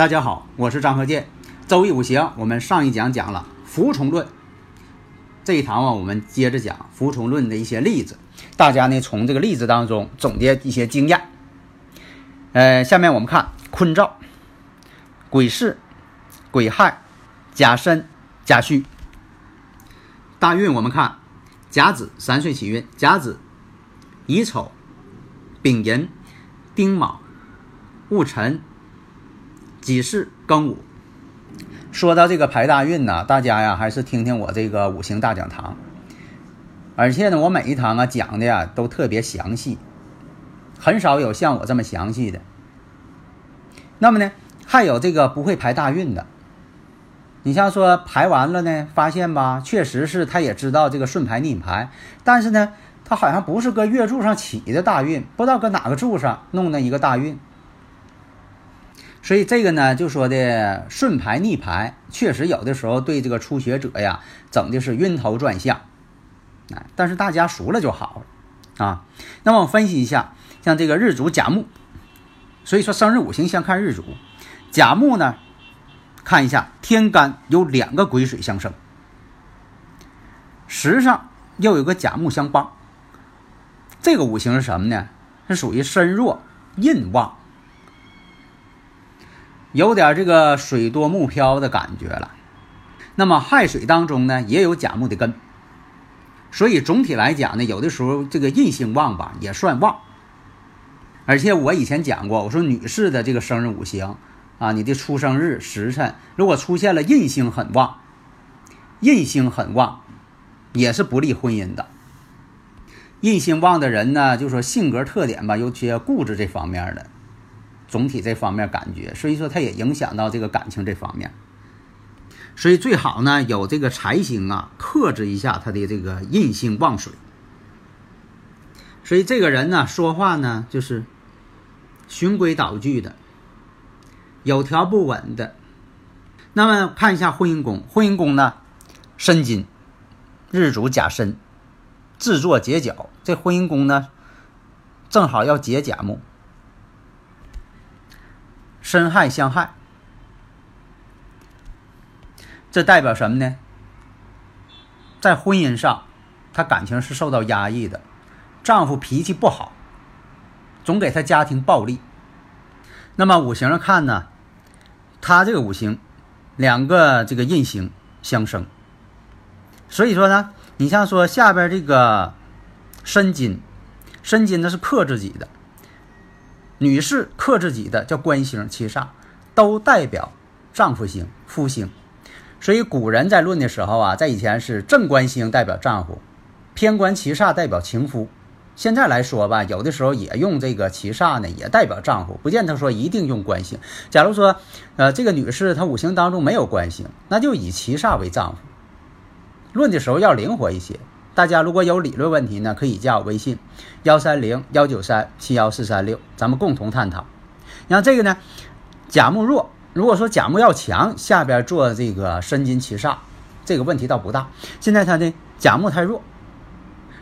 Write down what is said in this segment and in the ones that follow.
大家好，我是张和建。周易五行，我们上一讲讲了服从论，这一堂啊，我们接着讲服从论的一些例子。大家呢，从这个例子当中总结一些经验。呃，下面我们看坤兆、癸巳、癸亥、甲申、甲戌。大运我们看甲子三岁起运，甲子乙丑、丙寅、丁卯、戊辰。己巳庚午，说到这个排大运呢，大家呀还是听听我这个五行大讲堂。而且呢，我每一堂啊讲的呀都特别详细，很少有像我这么详细的。那么呢，还有这个不会排大运的，你像说排完了呢，发现吧，确实是他也知道这个顺排逆排，但是呢，他好像不是搁月柱上起的大运，不知道搁哪个柱上弄的一个大运。所以这个呢，就说的顺排逆排，确实有的时候对这个初学者呀，整的是晕头转向，啊，但是大家熟了就好了啊。那么我分析一下，像这个日主甲木，所以说生日五行先看日主，甲木呢，看一下天干有两个癸水相生，时上又有个甲木相帮，这个五行是什么呢？是属于身弱印旺。有点这个水多木漂的感觉了。那么亥水当中呢，也有甲木的根，所以总体来讲呢，有的时候这个印星旺吧，也算旺。而且我以前讲过，我说女士的这个生日五行啊，你的出生日时辰如果出现了印星很旺，印星很旺，也是不利婚姻的。印星旺的人呢，就说性格特点吧，有些固执这方面的。总体这方面感觉，所以说它也影响到这个感情这方面，所以最好呢有这个财星啊克制一下他的这个印星旺水，所以这个人呢说话呢就是循规蹈矩的，有条不紊的。那么看一下婚姻宫，婚姻宫呢申金，日主甲申，制作结角，这婚姻宫呢正好要结甲木。身亥相害，这代表什么呢？在婚姻上，她感情是受到压抑的，丈夫脾气不好，总给她家庭暴力。那么五行上看呢，她这个五行两个这个印星相生，所以说呢，你像说下边这个申金，申金呢是克自己的。女士克自己的叫官星七煞，都代表丈夫星、夫星，所以古人在论的时候啊，在以前是正官星代表丈夫，偏官七煞代表情夫。现在来说吧，有的时候也用这个七煞呢，也代表丈夫，不见得说一定用官星。假如说，呃，这个女士她五行当中没有官星，那就以七煞为丈夫。论的时候要灵活一些。大家如果有理论问题呢，可以加我微信幺三零幺九三七幺四三六，咱们共同探讨。然后这个呢，甲木弱，如果说甲木要强，下边做这个申金七煞，这个问题倒不大。现在他的甲木太弱，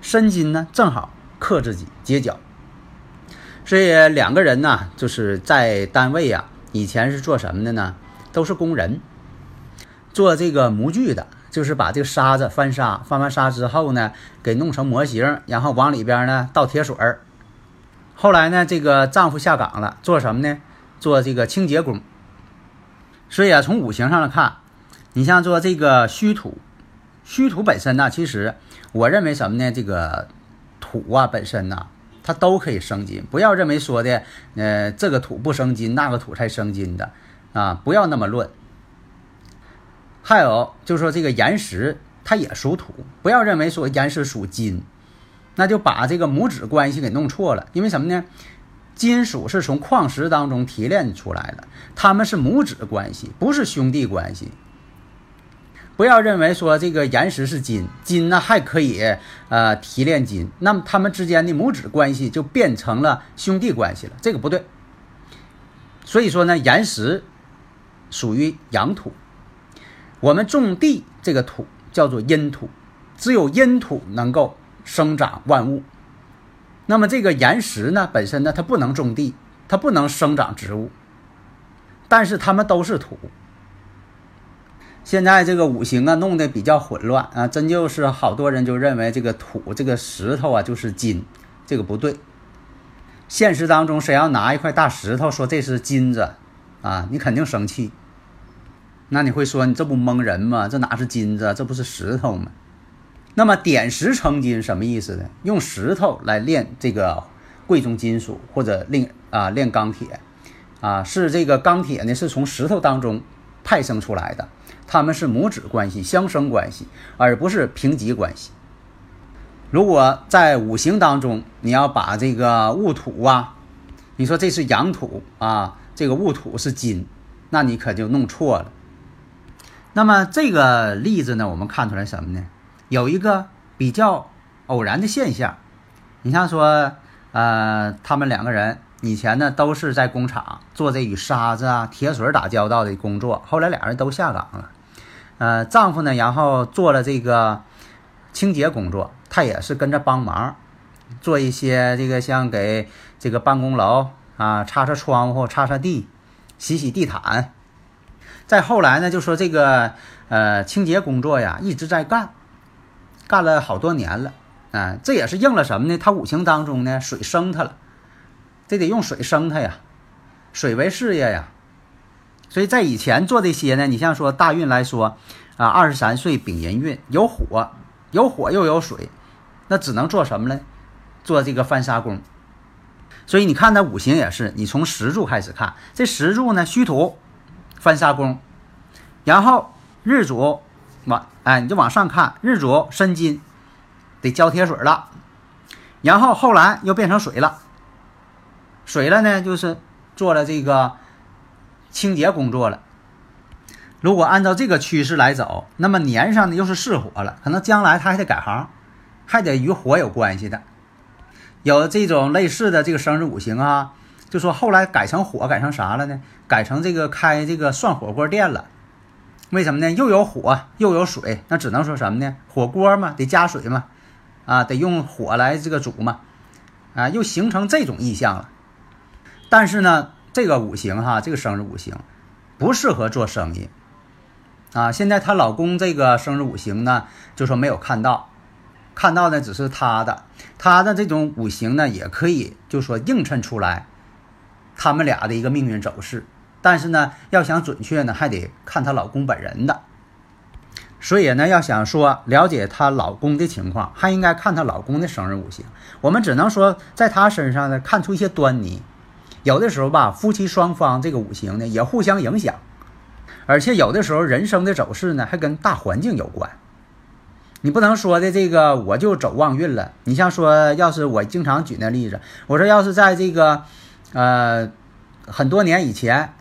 申金呢正好克自己结角，所以两个人呢就是在单位呀，以前是做什么的呢？都是工人，做这个模具的。就是把这个沙子翻沙，翻完沙之后呢，给弄成模型，然后往里边呢倒铁水儿。后来呢，这个丈夫下岗了，做什么呢？做这个清洁工。所以啊，从五行上来看，你像做这个虚土，虚土本身呢，其实我认为什么呢？这个土啊本身呢，它都可以生金，不要认为说的，呃，这个土不生金，那个土才生金的啊，不要那么论。还有就是说，这个岩石它也属土。不要认为说岩石属金，那就把这个母子关系给弄错了。因为什么呢？金属是从矿石当中提炼出来的，他们是母子关系，不是兄弟关系。不要认为说这个岩石是金，金呢还可以呃提炼金，那么他们之间的母子关系就变成了兄弟关系了，这个不对。所以说呢，岩石属于阳土，我们种地这个土叫做阴土，只有阴土能够生长万物。那么这个岩石呢，本身呢它不能种地，它不能生长植物，但是它们都是土。现在这个五行啊弄得比较混乱啊，真就是好多人就认为这个土这个石头啊就是金，这个不对。现实当中谁要拿一块大石头说这是金子啊，你肯定生气。那你会说你这不蒙人吗？这哪是金子，这不是石头吗？那么点石成金什么意思呢？用石头来炼这个贵重金属或者炼啊炼钢铁啊，是这个钢铁呢是从石头当中派生出来的。他们是母子关系、相生关系，而不是平级关系。如果在五行当中，你要把这个戊土啊，你说这是阳土啊，这个戊土是金，那你可就弄错了。那么这个例子呢，我们看出来什么呢？有一个比较偶然的现象。你像说，呃，他们两个人以前呢都是在工厂做这与沙子啊、铁水打交道的工作，后来俩人都下岗了。呃，丈夫呢，然后做了这个清洁工作，他也是跟着帮忙，做一些这个像给这个办公楼啊擦擦窗户、擦擦地、洗洗地毯。再后来呢，就说这个呃清洁工作呀一直在干，干了好多年了啊，这也是应了什么呢？他五行当中呢水生他了，这得用水生他呀，水为事业呀。所以在以前做这些呢，你像说大运来说，啊，二十三岁丙寅运有火，有火又有水，那只能做什么呢？做这个翻砂工。所以你看它五行也是，你从石柱开始看，这石柱呢虚土，翻砂工，然后日主往哎你就往上看，日主申金，得浇铁水了，然后后来又变成水了，水了呢就是做了这个。清洁工作了，如果按照这个趋势来走，那么年上呢又是巳火了，可能将来他还得改行，还得与火有关系的。有这种类似的这个生日五行啊，就说后来改成火，改成啥了呢？改成这个开这个涮火锅店了。为什么呢？又有火又有水，那只能说什么呢？火锅嘛，得加水嘛，啊，得用火来这个煮嘛，啊，又形成这种意象了。但是呢？这个五行哈，这个生日五行不适合做生意啊。现在她老公这个生日五行呢，就说没有看到，看到的只是她的，她的这种五行呢，也可以就说映衬出来他们俩的一个命运走势。但是呢，要想准确呢，还得看她老公本人的。所以呢，要想说了解她老公的情况，还应该看她老公的生日五行。我们只能说在她身上呢，看出一些端倪。有的时候吧，夫妻双方这个五行呢也互相影响，而且有的时候人生的走势呢还跟大环境有关。你不能说的这个我就走旺运了。你像说，要是我经常举那例子，我说要是在这个呃很多年以前，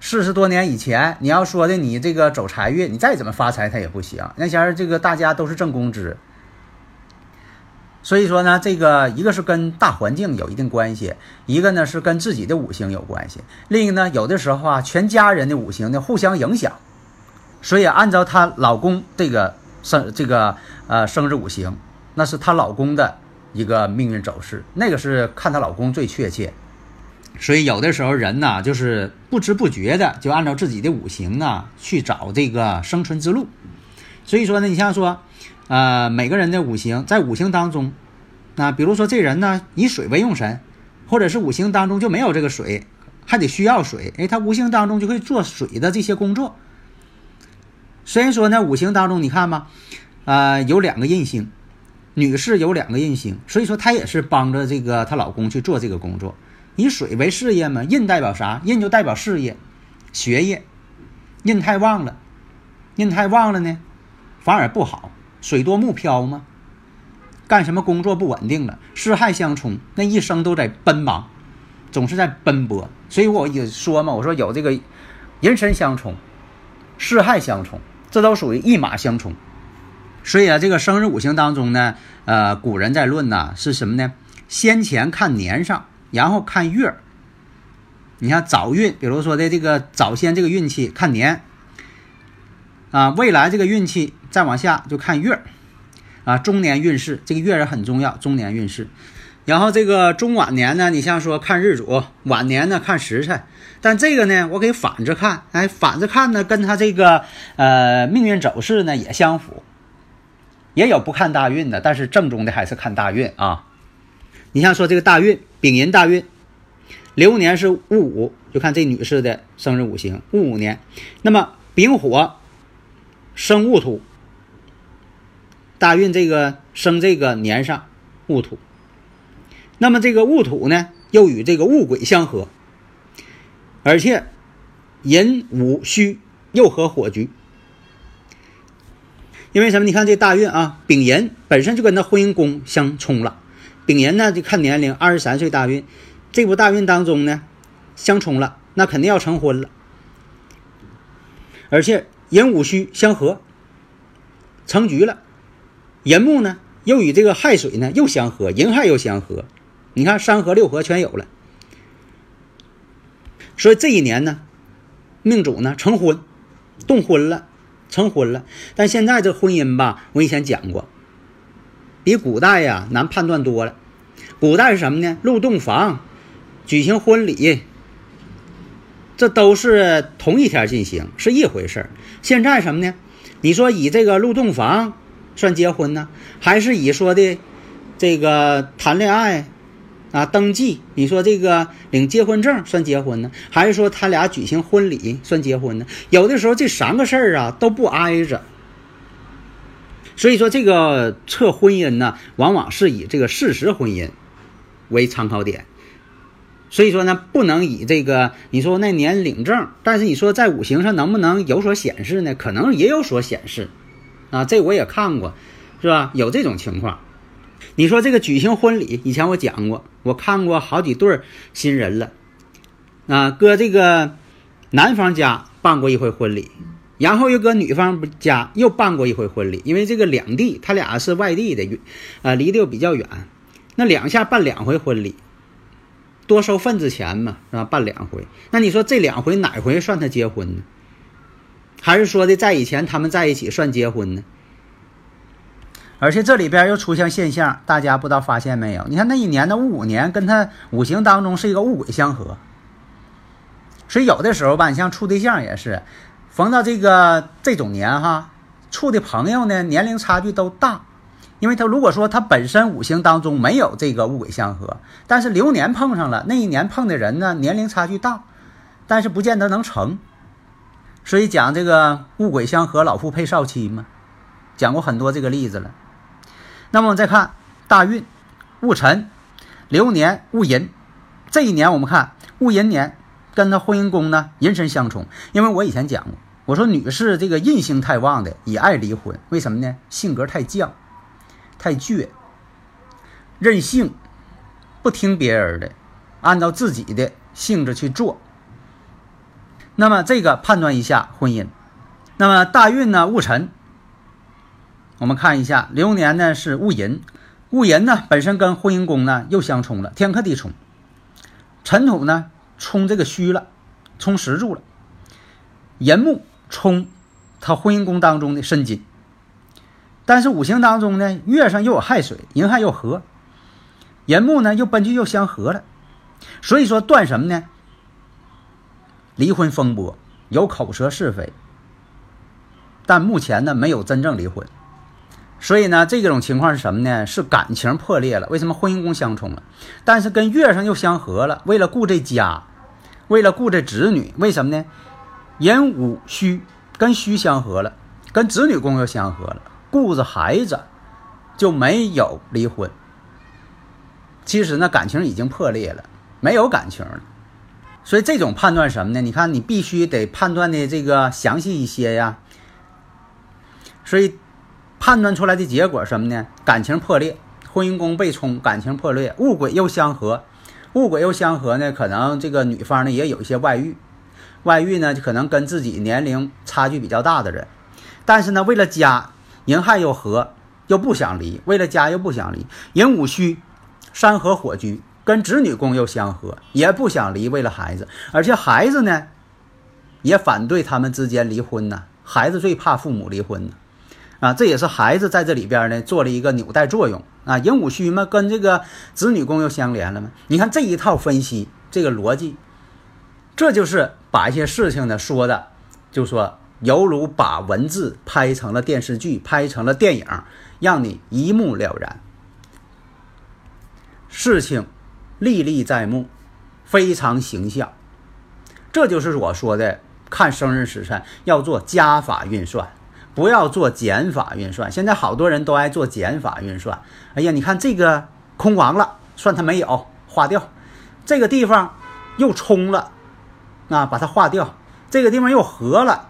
四十多年以前，你要说的你这个走财运，你再怎么发财他也不行。那前儿这个大家都是挣工资。所以说呢，这个一个是跟大环境有一定关系，一个呢是跟自己的五行有关系，另一个呢有的时候啊，全家人的五行呢互相影响。所以按照她老公这个生这个呃生日五行，那是她老公的一个命运走势，那个是看她老公最确切。所以有的时候人呢，就是不知不觉的就按照自己的五行呢去找这个生存之路。所以说呢，你像说。呃，每个人的五行在五行当中，那比如说这人呢以水为用神，或者是五行当中就没有这个水，还得需要水，哎，他五行当中就会做水的这些工作。虽然说呢，五行当中你看嘛，呃，有两个印星，女士有两个印星，所以说她也是帮着这个她老公去做这个工作，以水为事业嘛，印代表啥？印就代表事业、学业，印太旺了，印太旺了呢。反而不好，水多木漂嘛。干什么工作不稳定了，四害相冲，那一生都在奔忙，总是在奔波。所以我也说嘛，我说有这个人身相冲，四害相冲，这都属于一马相冲。所以啊，这个生日五行当中呢，呃，古人在论呢是什么呢？先前看年上，然后看月。你看早运，比如说的这个早先这个运气看年，啊，未来这个运气再往下就看月，啊，中年运势这个月是很重要，中年运势。然后这个中晚年呢，你像说看日主，晚年呢看时辰。但这个呢，我给反着看，哎，反着看呢，跟他这个呃命运走势呢也相符。也有不看大运的，但是正宗的还是看大运啊。你像说这个大运，丙寅大运。流年是戊午，就看这女士的生日五行戊午年。那么丙火生戊土，大运这个生这个年上戊土。那么这个戊土呢，又与这个戊癸相合，而且寅午戌又合火局。因为什么？你看这大运啊，丙寅本身就跟他婚姻宫相冲了。丙寅呢，就看年龄，二十三岁大运。这部大运当中呢，相冲了，那肯定要成婚了。而且寅午戌相合，成局了。寅木呢，又与这个亥水呢又相合，寅亥又相合。你看三合六合全有了。所以这一年呢，命主呢成婚，动婚了，成婚了。但现在这婚姻吧，我以前讲过，比古代呀难判断多了。古代是什么呢？入洞房。举行婚礼，这都是同一天进行，是一回事儿。现在什么呢？你说以这个入洞房算结婚呢，还是以说的这个谈恋爱啊登记？你说这个领结婚证算结婚呢，还是说他俩举行婚礼算结婚呢？有的时候这三个事儿啊都不挨着，所以说这个测婚姻呢，往往是以这个事实婚姻为参考点。所以说呢，不能以这个你说那年领证，但是你说在五行上能不能有所显示呢？可能也有所显示，啊，这我也看过，是吧？有这种情况。你说这个举行婚礼，以前我讲过，我看过好几对新人了，啊，搁这个男方家办过一回婚礼，然后又搁女方家又办过一回婚礼，因为这个两地他俩是外地的，啊，离得又比较远，那两下办两回婚礼。多收份子钱嘛，是吧？办两回，那你说这两回哪回算他结婚呢？还是说的在以前他们在一起算结婚呢？而且这里边又出现现象，大家不知道发现没有？你看那一年的戊午年跟他五行当中是一个戊癸相合，所以有的时候吧，你像处对象也是，逢到这个这种年哈，处的朋友呢年龄差距都大。因为他如果说他本身五行当中没有这个戊癸相合，但是流年碰上了，那一年碰的人呢年龄差距大，但是不见得能成，所以讲这个戊癸相合，老夫配少妻嘛，讲过很多这个例子了。那么我们再看大运戊辰，流年戊寅，这一年我们看戊寅年跟他婚姻宫呢寅申相冲，因为我以前讲过，我说女士这个印星太旺的也爱离婚，为什么呢？性格太犟。太倔、任性，不听别人的，按照自己的性质去做。那么这个判断一下婚姻。那么大运呢？戊辰，我们看一下流年呢是戊寅，戊寅呢本身跟婚姻宫呢又相冲了，天克地冲，尘土呢冲这个虚了，冲实柱了，寅木冲他婚姻宫当中的申金。但是五行当中呢，月上又有亥水，寅亥又合，寅木呢又奔去又相合了，所以说断什么呢？离婚风波，有口舌是非，但目前呢没有真正离婚，所以呢这种情况是什么呢？是感情破裂了。为什么婚姻宫相冲了？但是跟月上又相合了，为了顾这家，为了顾这子女，为什么呢？寅午戌跟戌相合了，跟子女宫又相合了。顾着孩子，就没有离婚。其实呢，感情已经破裂了，没有感情了。所以这种判断什么呢？你看，你必须得判断的这个详细一些呀。所以判断出来的结果什么呢？感情破裂，婚姻宫被冲，感情破裂，戊癸又相合，戊癸又相合呢，可能这个女方呢也有一些外遇，外遇呢就可能跟自己年龄差距比较大的人，但是呢为了家，寅亥又合，又不想离，为了家又不想离，寅午戌，山河火居，跟子女宫又相合，也不想离，为了孩子，而且孩子呢也反对他们之间离婚呢，孩子最怕父母离婚。啊，这也是孩子在这里边呢做了一个纽带作用啊。寅午戌嘛，跟这个子女宫又相连了嘛。你看这一套分析，这个逻辑，这就是把一些事情呢说的，就说犹如把文字拍成了电视剧，拍成了电影，让你一目了然。事情历历在目，非常形象。这就是我说的，看生日时辰要做加法运算。不要做减法运算，现在好多人都爱做减法运算。哎呀，你看这个空亡了，算它没有，划掉；这个地方又冲了，啊，把它划掉；这个地方又合了，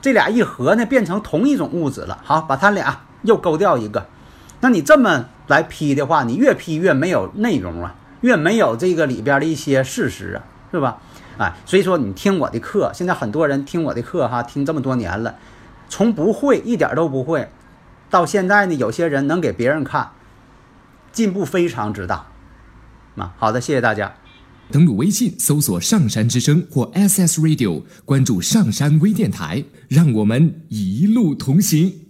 这俩一合呢，变成同一种物质了。好，把它俩又勾掉一个。那你这么来批的话，你越批越没有内容啊，越没有这个里边的一些事实啊，是吧？哎，所以说你听我的课，现在很多人听我的课哈，听这么多年了。从不会一点都不会，到现在呢，有些人能给别人看，进步非常之大。啊，好的，谢谢大家。登录微信搜索“上山之声”或 SS Radio，关注上山微电台，让我们一路同行。